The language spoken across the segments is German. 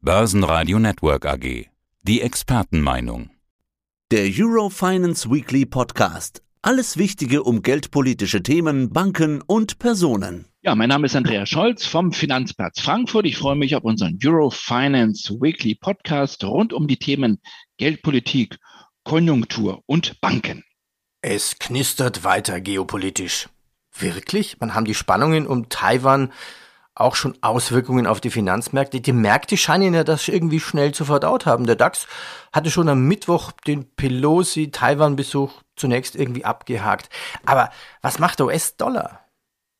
Börsenradio Network AG. Die Expertenmeinung. Der Eurofinance Weekly Podcast. Alles Wichtige um geldpolitische Themen, Banken und Personen. Ja, mein Name ist Andreas Scholz vom Finanzplatz Frankfurt. Ich freue mich auf unseren Eurofinance Weekly Podcast rund um die Themen Geldpolitik, Konjunktur und Banken. Es knistert weiter geopolitisch. Wirklich? Man haben die Spannungen um Taiwan auch schon Auswirkungen auf die Finanzmärkte. Die Märkte scheinen ja das irgendwie schnell zu verdaut haben. Der DAX hatte schon am Mittwoch den Pelosi-Taiwan-Besuch zunächst irgendwie abgehakt. Aber was macht der US-Dollar?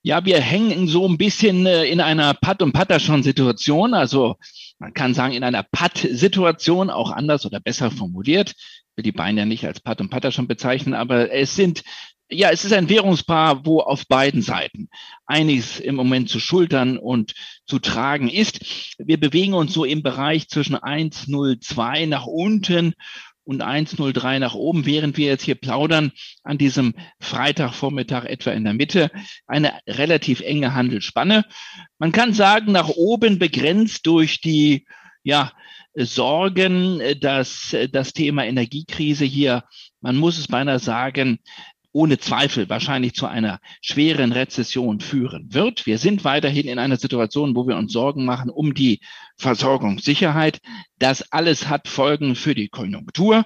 Ja, wir hängen so ein bisschen äh, in einer Patt- und Patterschon-Situation. Also man kann sagen, in einer Patt-Situation, auch anders oder besser formuliert. Ich will die Beine ja nicht als Patt und Patterschon bezeichnen, aber es sind ja, es ist ein Währungspaar, wo auf beiden Seiten einiges im Moment zu schultern und zu tragen ist. Wir bewegen uns so im Bereich zwischen 1,02 nach unten und 1,03 nach oben, während wir jetzt hier plaudern an diesem Freitagvormittag etwa in der Mitte. Eine relativ enge Handelsspanne. Man kann sagen, nach oben begrenzt durch die ja, Sorgen, dass das Thema Energiekrise hier, man muss es beinahe sagen, ohne Zweifel wahrscheinlich zu einer schweren Rezession führen wird. Wir sind weiterhin in einer Situation, wo wir uns Sorgen machen um die Versorgungssicherheit. Das alles hat Folgen für die Konjunktur.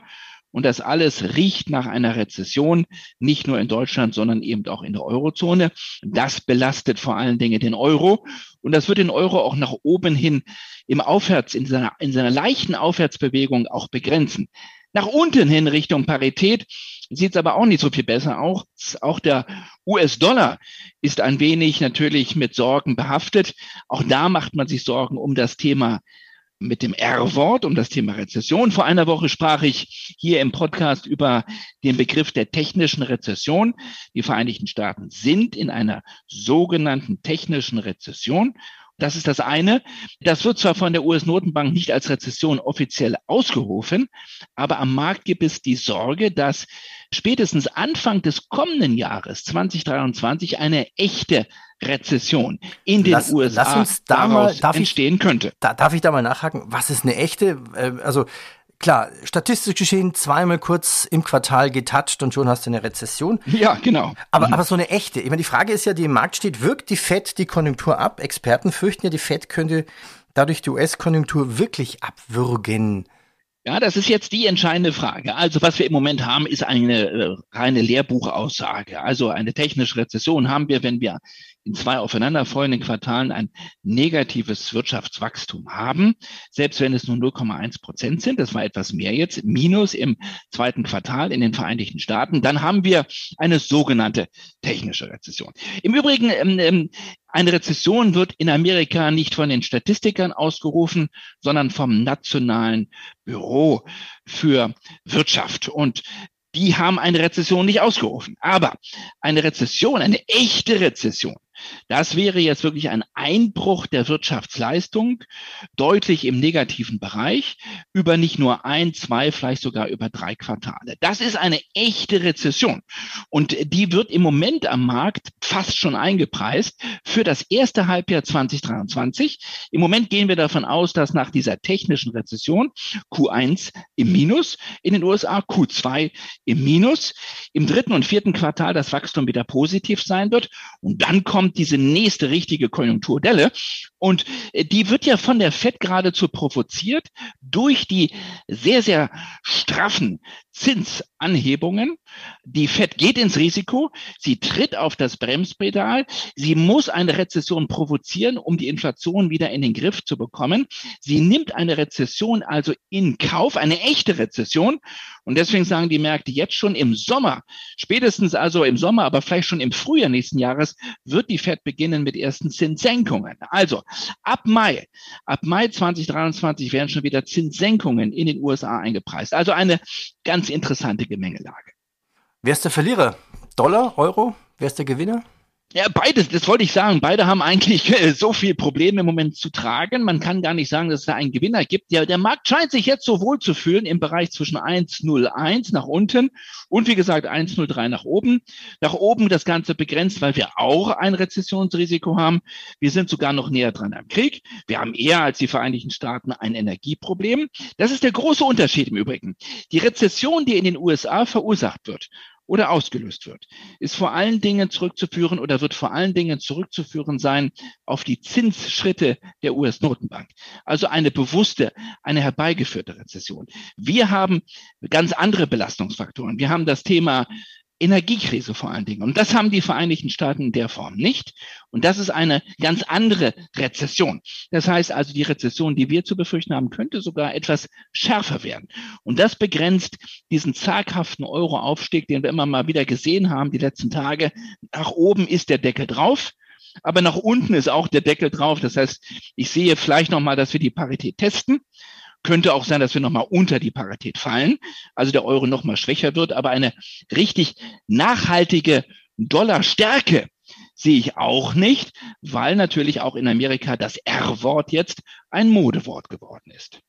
Und das alles riecht nach einer Rezession, nicht nur in Deutschland, sondern eben auch in der Eurozone. Das belastet vor allen Dingen den Euro. Und das wird den Euro auch nach oben hin im Aufwärts, in seiner, in seiner leichten Aufwärtsbewegung auch begrenzen. Nach unten hin Richtung Parität sieht es aber auch nicht so viel besser aus. Auch der US-Dollar ist ein wenig natürlich mit Sorgen behaftet. Auch da macht man sich Sorgen um das Thema mit dem R-Wort, um das Thema Rezession. Vor einer Woche sprach ich hier im Podcast über den Begriff der technischen Rezession. Die Vereinigten Staaten sind in einer sogenannten technischen Rezession. Das ist das eine. Das wird zwar von der US-Notenbank nicht als Rezession offiziell ausgerufen, aber am Markt gibt es die Sorge, dass spätestens Anfang des kommenden Jahres 2023 eine echte Rezession in den lass, USA lass uns da mal, entstehen ich, könnte. Da, darf ich da mal nachhaken? Was ist eine echte? Äh, also klar, statistisch geschehen zweimal kurz im Quartal getoucht und schon hast du eine Rezession. Ja, genau. Aber, mhm. aber so eine echte. Ich meine, die Frage ist ja, die im Markt steht, wirkt die FED die Konjunktur ab? Experten fürchten ja, die FED könnte dadurch die US-Konjunktur wirklich abwürgen. Ja, das ist jetzt die entscheidende Frage. Also was wir im Moment haben, ist eine äh, reine Lehrbuchaussage. Also eine technische Rezession haben wir, wenn wir in zwei aufeinanderfolgenden Quartalen ein negatives Wirtschaftswachstum haben, selbst wenn es nur 0,1 Prozent sind, das war etwas mehr jetzt, minus im zweiten Quartal in den Vereinigten Staaten, dann haben wir eine sogenannte technische Rezession. Im Übrigen, ähm, ähm eine Rezession wird in Amerika nicht von den Statistikern ausgerufen, sondern vom Nationalen Büro für Wirtschaft. Und die haben eine Rezession nicht ausgerufen. Aber eine Rezession, eine echte Rezession, das wäre jetzt wirklich ein Einbruch der Wirtschaftsleistung, deutlich im negativen Bereich, über nicht nur ein, zwei, vielleicht sogar über drei Quartale. Das ist eine echte Rezession. Und die wird im Moment am Markt fast schon eingepreist für das erste Halbjahr 2023. Im Moment gehen wir davon aus, dass nach dieser technischen Rezession Q1 im Minus in den USA, Q2 im Minus, im dritten und vierten Quartal das Wachstum wieder positiv sein wird. Und dann kommt kommt diese nächste richtige Konjunkturdelle. Und äh, die wird ja von der FED geradezu provoziert durch die sehr, sehr straffen Zinsanhebungen. Die FED geht ins Risiko. Sie tritt auf das Bremspedal. Sie muss eine Rezession provozieren, um die Inflation wieder in den Griff zu bekommen. Sie nimmt eine Rezession also in Kauf, eine echte Rezession. Und deswegen sagen die Märkte jetzt schon im Sommer, spätestens also im Sommer, aber vielleicht schon im Frühjahr nächsten Jahres, wird die FED beginnen mit ersten Zinssenkungen. Also ab Mai, ab Mai 2023 werden schon wieder Zinssenkungen in den USA eingepreist. Also eine ganz interessante Gemengelage. Wer ist der Verlierer? Dollar, Euro? Wer ist der Gewinner? Ja, beides, das wollte ich sagen. Beide haben eigentlich äh, so viel Probleme im Moment zu tragen. Man kann gar nicht sagen, dass es da einen Gewinner gibt. Ja, der Markt scheint sich jetzt so wohl zu fühlen im Bereich zwischen 1,01 nach unten und wie gesagt 1,03 nach oben. Nach oben das Ganze begrenzt, weil wir auch ein Rezessionsrisiko haben. Wir sind sogar noch näher dran am Krieg. Wir haben eher als die Vereinigten Staaten ein Energieproblem. Das ist der große Unterschied im Übrigen. Die Rezession, die in den USA verursacht wird, oder ausgelöst wird, ist vor allen Dingen zurückzuführen oder wird vor allen Dingen zurückzuführen sein auf die Zinsschritte der US-Notenbank. Also eine bewusste, eine herbeigeführte Rezession. Wir haben ganz andere Belastungsfaktoren. Wir haben das Thema Energiekrise vor allen Dingen. Und das haben die Vereinigten Staaten in der Form nicht. Und das ist eine ganz andere Rezession. Das heißt also, die Rezession, die wir zu befürchten haben, könnte sogar etwas schärfer werden. Und das begrenzt diesen zaghaften Euro-Aufstieg, den wir immer mal wieder gesehen haben, die letzten Tage. Nach oben ist der Deckel drauf. Aber nach unten ist auch der Deckel drauf. Das heißt, ich sehe vielleicht nochmal, dass wir die Parität testen. Könnte auch sein, dass wir nochmal unter die Parität fallen, also der Euro nochmal schwächer wird, aber eine richtig nachhaltige Dollarstärke sehe ich auch nicht, weil natürlich auch in Amerika das R-Wort jetzt ein Modewort geworden ist.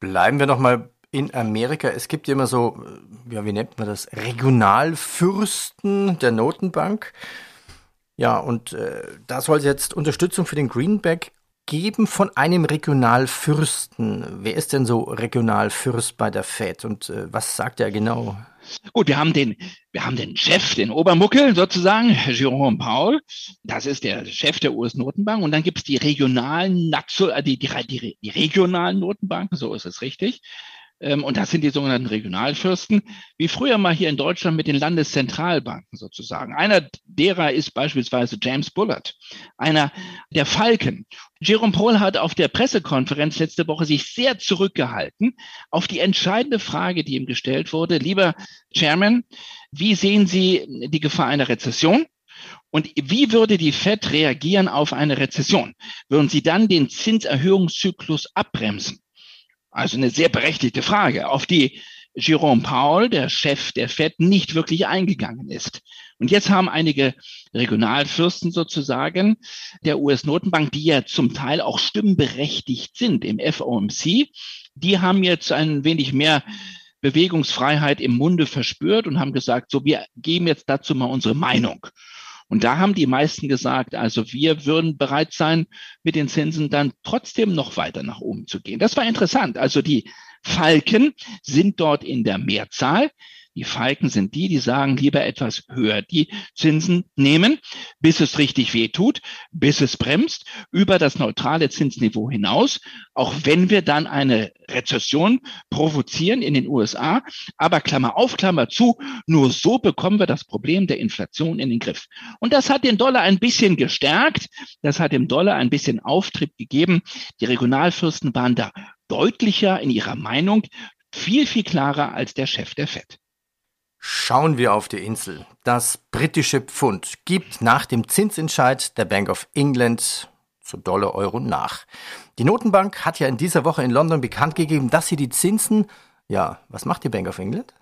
Bleiben wir nochmal in Amerika. Es gibt ja immer so, ja, wie nennt man das, Regionalfürsten der Notenbank. Ja, und äh, da soll jetzt Unterstützung für den Greenback geben von einem Regionalfürsten. Wer ist denn so Regionalfürst bei der Fed und äh, was sagt er genau? Gut, wir haben den, wir haben den Chef, den Obermuckel sozusagen, Jerome Paul. Das ist der Chef der US-Notenbank. Und dann gibt es die regionalen, die, die, die regionalen Notenbanken, so ist es richtig. Ähm, und das sind die sogenannten Regionalfürsten, wie früher mal hier in Deutschland mit den Landeszentralbanken sozusagen. Einer derer ist beispielsweise James Bullard, einer der Falken. Jerome Paul hat auf der Pressekonferenz letzte Woche sich sehr zurückgehalten auf die entscheidende Frage, die ihm gestellt wurde. Lieber Chairman, wie sehen Sie die Gefahr einer Rezession? Und wie würde die Fed reagieren auf eine Rezession? Würden Sie dann den Zinserhöhungszyklus abbremsen? Also eine sehr berechtigte Frage, auf die Jerome Powell, der Chef der Fed, nicht wirklich eingegangen ist. Und jetzt haben einige Regionalfürsten sozusagen der US-Notenbank, die ja zum Teil auch stimmberechtigt sind im FOMC, die haben jetzt ein wenig mehr Bewegungsfreiheit im Munde verspürt und haben gesagt, so, wir geben jetzt dazu mal unsere Meinung. Und da haben die meisten gesagt, also wir würden bereit sein, mit den Zinsen dann trotzdem noch weiter nach oben zu gehen. Das war interessant. Also die Falken sind dort in der Mehrzahl. Die Falken sind die, die sagen, lieber etwas höher die Zinsen nehmen, bis es richtig weh tut, bis es bremst, über das neutrale Zinsniveau hinaus, auch wenn wir dann eine Rezession provozieren in den USA. Aber Klammer auf, Klammer zu, nur so bekommen wir das Problem der Inflation in den Griff. Und das hat den Dollar ein bisschen gestärkt. Das hat dem Dollar ein bisschen Auftrieb gegeben. Die Regionalfürsten waren da deutlicher in ihrer Meinung, viel, viel klarer als der Chef der FED. Schauen wir auf die Insel. Das britische Pfund gibt nach dem Zinsentscheid der Bank of England zu Dollar Euro nach. Die Notenbank hat ja in dieser Woche in London bekannt gegeben, dass sie die Zinsen, ja, was macht die Bank of England?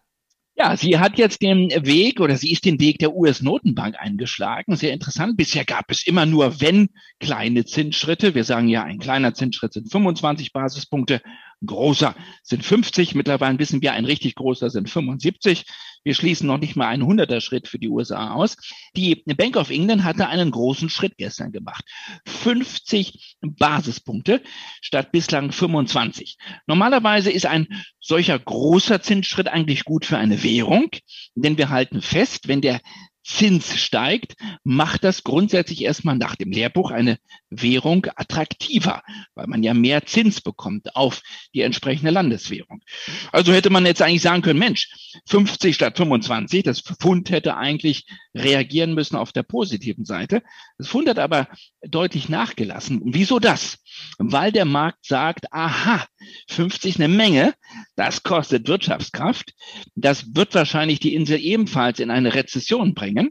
Ja, sie hat jetzt den Weg oder sie ist den Weg der US-Notenbank eingeschlagen. Sehr interessant. Bisher gab es immer nur, wenn kleine Zinsschritte. Wir sagen ja, ein kleiner Zinsschritt sind 25 Basispunkte großer sind 50. Mittlerweile wissen wir, ein richtig großer sind 75. Wir schließen noch nicht mal einen hunderter Schritt für die USA aus. Die Bank of England hatte einen großen Schritt gestern gemacht. 50 Basispunkte statt bislang 25. Normalerweise ist ein solcher großer Zinsschritt eigentlich gut für eine Währung, denn wir halten fest, wenn der Zins steigt, macht das grundsätzlich erstmal nach dem Lehrbuch eine Währung attraktiver, weil man ja mehr Zins bekommt auf die entsprechende Landeswährung. Also hätte man jetzt eigentlich sagen können, Mensch, 50 statt 25, das Pfund hätte eigentlich reagieren müssen auf der positiven Seite. Das Pfund hat aber deutlich nachgelassen. wieso das? Weil der Markt sagt, aha, 50 eine Menge, das kostet Wirtschaftskraft, das wird wahrscheinlich die Insel ebenfalls in eine Rezession bringen.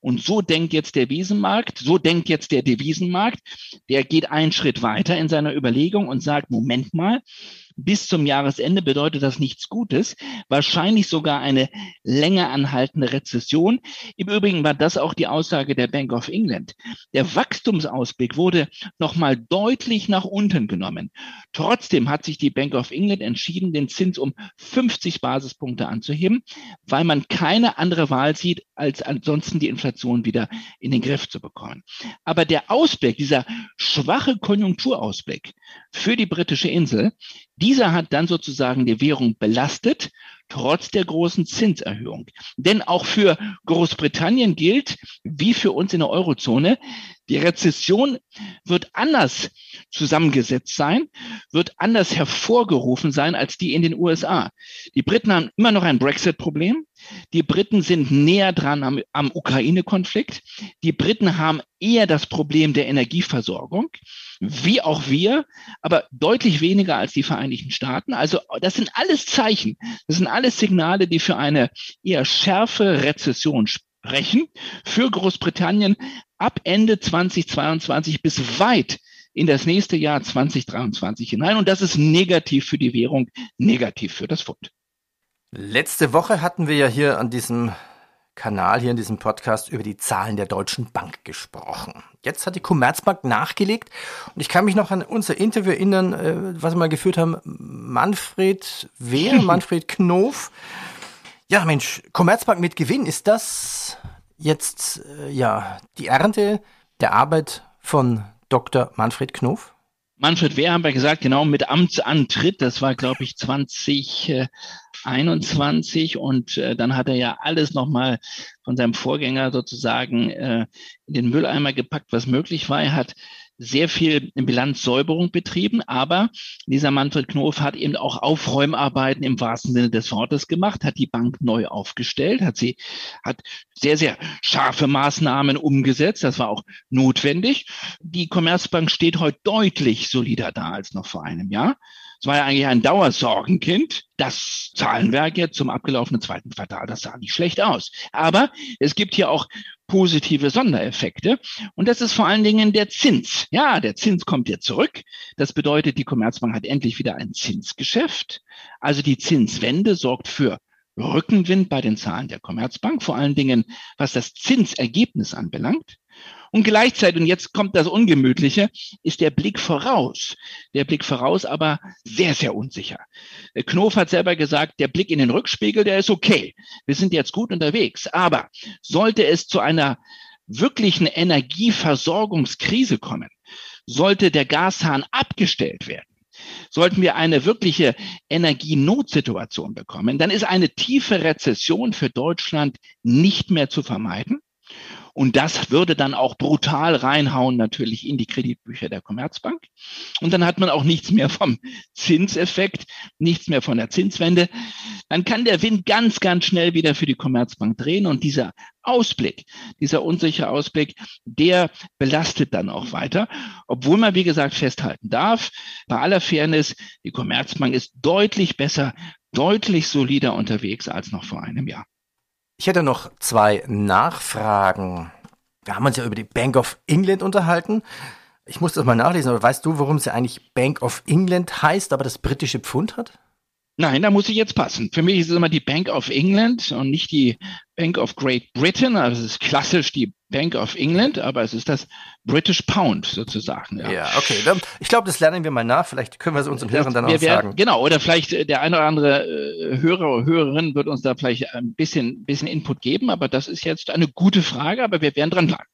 Und so denkt jetzt der Wiesenmarkt, so denkt jetzt der Devisenmarkt, der geht einen Schritt weiter in seiner Überlegung und sagt, Moment mal, bis zum Jahresende bedeutet das nichts Gutes, wahrscheinlich sogar eine länger anhaltende Rezession. Im Übrigen war das auch die Aussage der Bank of England. Der Wachstumsausblick wurde nochmal deutlich nach unten genommen. Trotzdem hat sich die Bank of England entschieden, den Zins um 50 Basispunkte anzuheben, weil man keine andere Wahl sieht, als ansonsten die Inflation wieder in den Griff zu bekommen. Aber der Ausblick, dieser schwache Konjunkturausblick für die britische Insel, dieser hat dann sozusagen die Währung belastet, trotz der großen Zinserhöhung. Denn auch für Großbritannien gilt, wie für uns in der Eurozone, die Rezession wird anders zusammengesetzt sein, wird anders hervorgerufen sein als die in den USA. Die Briten haben immer noch ein Brexit-Problem. Die Briten sind näher dran am, am Ukraine-Konflikt. Die Briten haben eher das Problem der Energieversorgung, wie auch wir, aber deutlich weniger als die Vereinigten Staaten. Also das sind alles Zeichen, das sind alles Signale, die für eine eher schärfe Rezession sprechen. Für Großbritannien ab Ende 2022 bis weit in das nächste Jahr 2023 hinein. Und das ist negativ für die Währung, negativ für das Pfund. Letzte Woche hatten wir ja hier an diesem Kanal, hier in diesem Podcast über die Zahlen der Deutschen Bank gesprochen. Jetzt hat die Commerzbank nachgelegt und ich kann mich noch an unser Interview erinnern, äh, was wir mal geführt haben. Manfred Wehr, Manfred Knof. Ja, Mensch, Commerzbank mit Gewinn, ist das jetzt äh, ja die Ernte der Arbeit von Dr. Manfred Knof? Manfred Wehr haben wir gesagt, genau mit Amtsantritt, das war glaube ich 2021 und äh, dann hat er ja alles nochmal von seinem Vorgänger sozusagen äh, in den Mülleimer gepackt, was möglich war. Er hat sehr viel Bilanzsäuberung betrieben, aber dieser Manfred Knof hat eben auch Aufräumarbeiten im wahrsten Sinne des Wortes gemacht, hat die Bank neu aufgestellt, hat sie, hat sehr, sehr scharfe Maßnahmen umgesetzt. Das war auch notwendig. Die Commerzbank steht heute deutlich solider da als noch vor einem Jahr. Es war ja eigentlich ein Dauersorgenkind. Das Zahlenwerk jetzt zum abgelaufenen zweiten Quartal, das sah nicht schlecht aus. Aber es gibt hier auch positive Sondereffekte. Und das ist vor allen Dingen der Zins. Ja, der Zins kommt jetzt zurück. Das bedeutet, die Commerzbank hat endlich wieder ein Zinsgeschäft. Also die Zinswende sorgt für Rückenwind bei den Zahlen der Commerzbank, vor allen Dingen was das Zinsergebnis anbelangt. Und gleichzeitig, und jetzt kommt das Ungemütliche, ist der Blick voraus. Der Blick voraus aber sehr, sehr unsicher. Knof hat selber gesagt, der Blick in den Rückspiegel, der ist okay. Wir sind jetzt gut unterwegs. Aber sollte es zu einer wirklichen Energieversorgungskrise kommen, sollte der Gashahn abgestellt werden, sollten wir eine wirkliche Energienotsituation bekommen, dann ist eine tiefe Rezession für Deutschland nicht mehr zu vermeiden. Und das würde dann auch brutal reinhauen natürlich in die Kreditbücher der Commerzbank. Und dann hat man auch nichts mehr vom Zinseffekt, nichts mehr von der Zinswende. Dann kann der Wind ganz, ganz schnell wieder für die Commerzbank drehen. Und dieser Ausblick, dieser unsichere Ausblick, der belastet dann auch weiter. Obwohl man, wie gesagt, festhalten darf, bei aller Fairness, die Commerzbank ist deutlich besser, deutlich solider unterwegs als noch vor einem Jahr. Ich hätte noch zwei Nachfragen. Wir haben uns ja über die Bank of England unterhalten. Ich muss das mal nachlesen, aber weißt du, warum sie eigentlich Bank of England heißt, aber das britische Pfund hat? Nein, da muss ich jetzt passen. Für mich ist es immer die Bank of England und nicht die Bank of Great Britain. Also es ist klassisch die Bank of England, aber es ist das British Pound sozusagen. Ja, ja okay. Ich glaube, das lernen wir mal nach. Vielleicht können wir es unseren Hörern dann auch sagen. Genau, oder vielleicht äh, der eine oder andere äh, Hörer oder Hörerin wird uns da vielleicht ein bisschen, bisschen Input geben, aber das ist jetzt eine gute Frage, aber wir werden dran bleiben.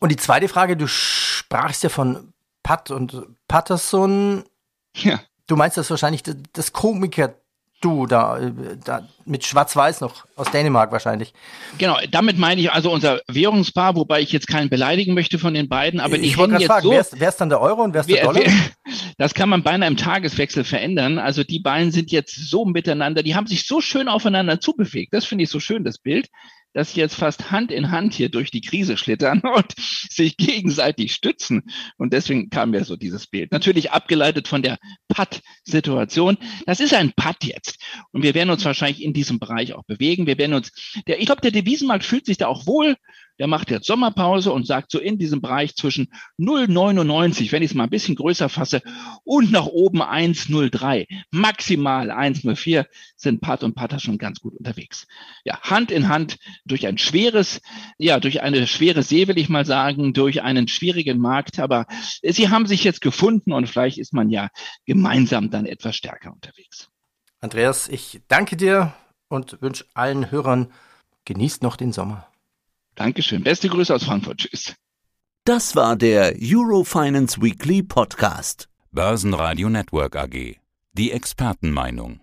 Und die zweite Frage, du sprachst ja von Pat und Patterson. Ja. Du meinst das wahrscheinlich das Komiker du da, da mit Schwarz-Weiß noch aus Dänemark wahrscheinlich. Genau, damit meine ich also unser Währungspaar, wobei ich jetzt keinen beleidigen möchte von den beiden, aber ich wollte gerade fragen, so, wer ist dann der Euro und wer ist der Dollar? Wer, das kann man beinahe im Tageswechsel verändern. Also die beiden sind jetzt so miteinander, die haben sich so schön aufeinander zubewegt. Das finde ich so schön, das Bild dass sie jetzt fast Hand in Hand hier durch die Krise schlittern und sich gegenseitig stützen. Und deswegen kam mir so dieses Bild. Natürlich abgeleitet von der Putt-Situation. Das ist ein Putt jetzt. Und wir werden uns wahrscheinlich in diesem Bereich auch bewegen. Wir werden uns, der, ich glaube, der Devisenmarkt fühlt sich da auch wohl. Der macht jetzt Sommerpause und sagt so in diesem Bereich zwischen 0,99, wenn ich es mal ein bisschen größer fasse, und nach oben 1,03, maximal 1,04 sind Pat und Pater schon ganz gut unterwegs. Ja, Hand in Hand durch ein schweres, ja, durch eine schwere See, will ich mal sagen, durch einen schwierigen Markt. Aber sie haben sich jetzt gefunden und vielleicht ist man ja gemeinsam dann etwas stärker unterwegs. Andreas, ich danke dir und wünsche allen Hörern, genießt noch den Sommer. Dankeschön. Beste Grüße aus Frankfurt. Tschüss. Das war der Eurofinance Weekly Podcast. Börsenradio Network AG. Die Expertenmeinung.